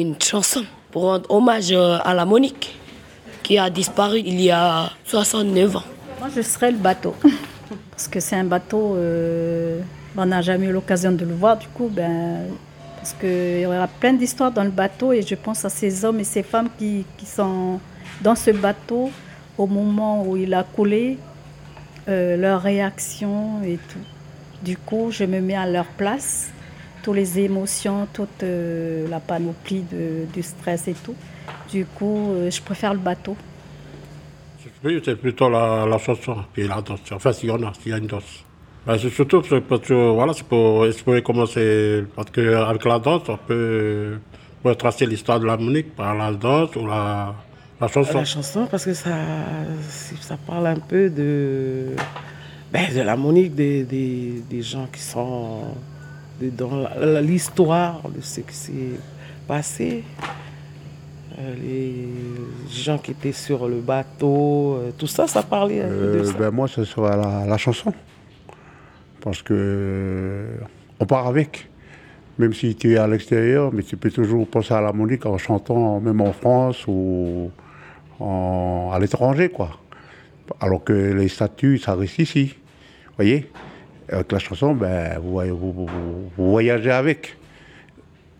une chanson pour rendre hommage euh, à la Monique qui a disparu il y a 69 ans. Moi, je serais le bateau. Parce que c'est un bateau, euh, on n'a jamais eu l'occasion de le voir, du coup, ben, parce qu'il y aura plein d'histoires dans le bateau et je pense à ces hommes et ces femmes qui, qui sont dans ce bateau au moment où il a coulé, euh, leur réaction et tout. Du coup, je me mets à leur place, toutes les émotions, toute euh, la panoplie de, du stress et tout. Du coup, euh, je préfère le bateau. Oui, c'est plutôt la, la chanson et la danse. Enfin, s'il y en a, s'il y a une danse. Ben, c'est surtout parce que, voilà, c'est pour exprimer comment c'est. Parce qu'avec la danse, on peut, on peut tracer l'histoire de la Monique par la danse ou la, la chanson. La chanson, parce que ça, ça parle un peu de, ben, de la Monique, des, des, des gens qui sont dans l'histoire de ce qui s'est passé. Euh, les gens qui étaient sur le bateau, euh, tout ça, ça parlait peu de Euh, ça. ben, moi, ce sera la, la chanson. Parce que on part avec. Même si tu es à l'extérieur, mais tu peux toujours penser à la Monique en chantant, même en France ou en- à l'étranger, quoi. Alors que les statuts, ça reste ici. Vous voyez Avec la chanson, ben, vous, voyagez avec.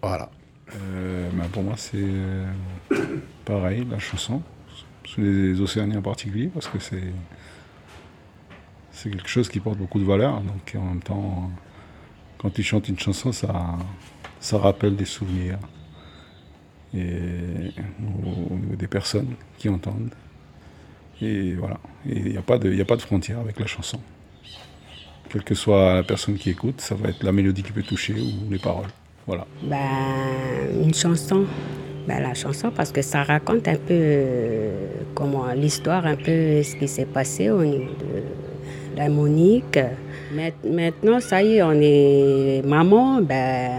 Voilà. Euh, bah, pour moi, c'est euh, pareil, la chanson, sur les Océaniens en particulier, parce que c'est c'est quelque chose qui porte beaucoup de valeur. Donc, en même temps, quand tu chantes une chanson, ça, rappelle des souvenirs et au, au niveau des personnes qui entendent. Et voilà. Et il n'y a pas de, a pas de frontière avec la chanson. Quelle que soit la personne qui écoute, ça va être la mélodie qui peut toucher ou les paroles. Voilà. Ben, une chanson. Ben, la chanson, parce que ça raconte un peu euh, comment l'histoire, un peu ce qui s'est passé au niveau de la Maintenant, ça y est, on est maman, ben,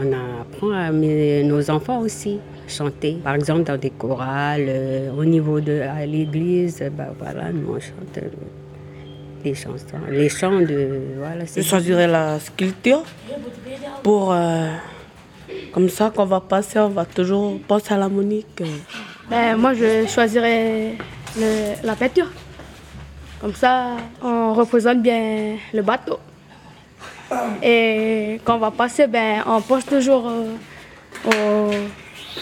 on apprend à nos enfants aussi chanter. Par exemple, dans des chorales, euh, au niveau de l'église, ben voilà, nous on chante euh, des chansons, les chants de voilà. Je choisirais la sculpture pour. euh, comme ça, quand on va passer, on va toujours penser à la Monique. Ben, moi, je choisirais le- la peinture. Comme ça, on représente bien le bateau. Et quand on va passer, ben, on pense toujours euh,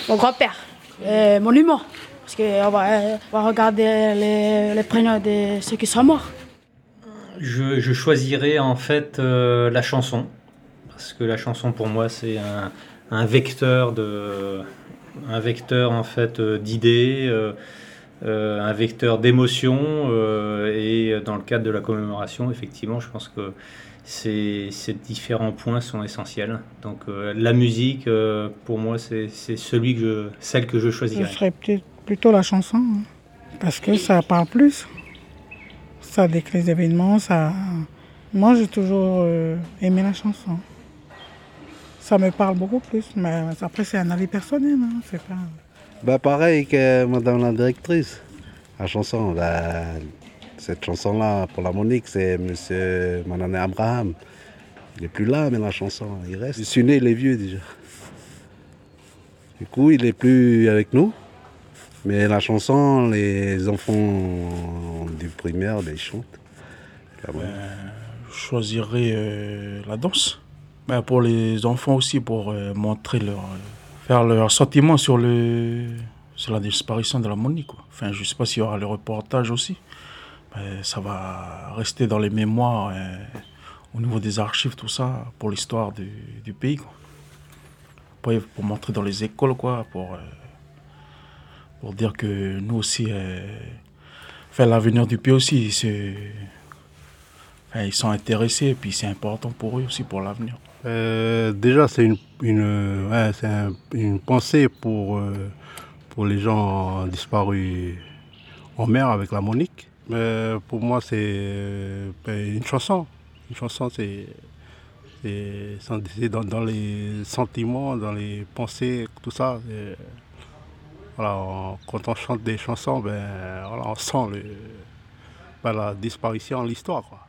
au, au grand-père, euh, monument. Parce qu'on va, euh, on va regarder les, les prénoms de ceux qui sont morts. Je, je choisirais en fait euh, la chanson. Parce que la chanson pour moi c'est un, un vecteur de un vecteur en fait euh, d'idées, euh, un vecteur d'émotions et dans le cadre de la commémoration effectivement je pense que ces, ces différents points sont essentiels. Donc la musique pour moi c'est c'est celui que je, celle que je Je choisirais. ferais peut-être plutôt la chanson, hein, parce que ça parle plus. Ça décrit les événements, ça... Moi, j'ai toujours euh, aimé la chanson. Ça me parle beaucoup plus, mais après, c'est un avis personnel, hein, c'est pas... Bah pareil que madame la directrice. La chanson, la- cette chanson-là pour la Monique, c'est monsieur Manané Abraham. Il n'est plus là, mais la chanson, il reste. Je suis né, il est vieux déjà. Du coup, il n'est plus avec nous. Mais la chanson, les enfants du primaire, ils chantent. Monique. Je choisirais euh, la danse. Ben, pour les enfants aussi, pour euh, montrer leur, euh, faire leur sentiment sur, le, sur la disparition de la Monique. quoi. Enfin, je ne sais pas s'il y aura le reportage aussi. Ben, ça va rester dans les mémoires, euh, au niveau des archives, tout ça, pour l'histoire du, pays. Quoi. Après, pour montrer dans les écoles, quoi, pour, euh, pour dire que nous aussi, euh, l'avenir du pays aussi, ils sont intéressés et puis c'est important pour eux aussi pour l'avenir. Euh, déjà, c'est une, une, une pensée pour, euh, pour les gens disparus en mer avec la Monique. Mais pour moi, c'est euh, une chanson. Une chanson, c'est dans les sentiments, dans les pensées, tout ça. Quand on chante des chansons, ben, on sent ben, la disparition, l'histoire. quoi.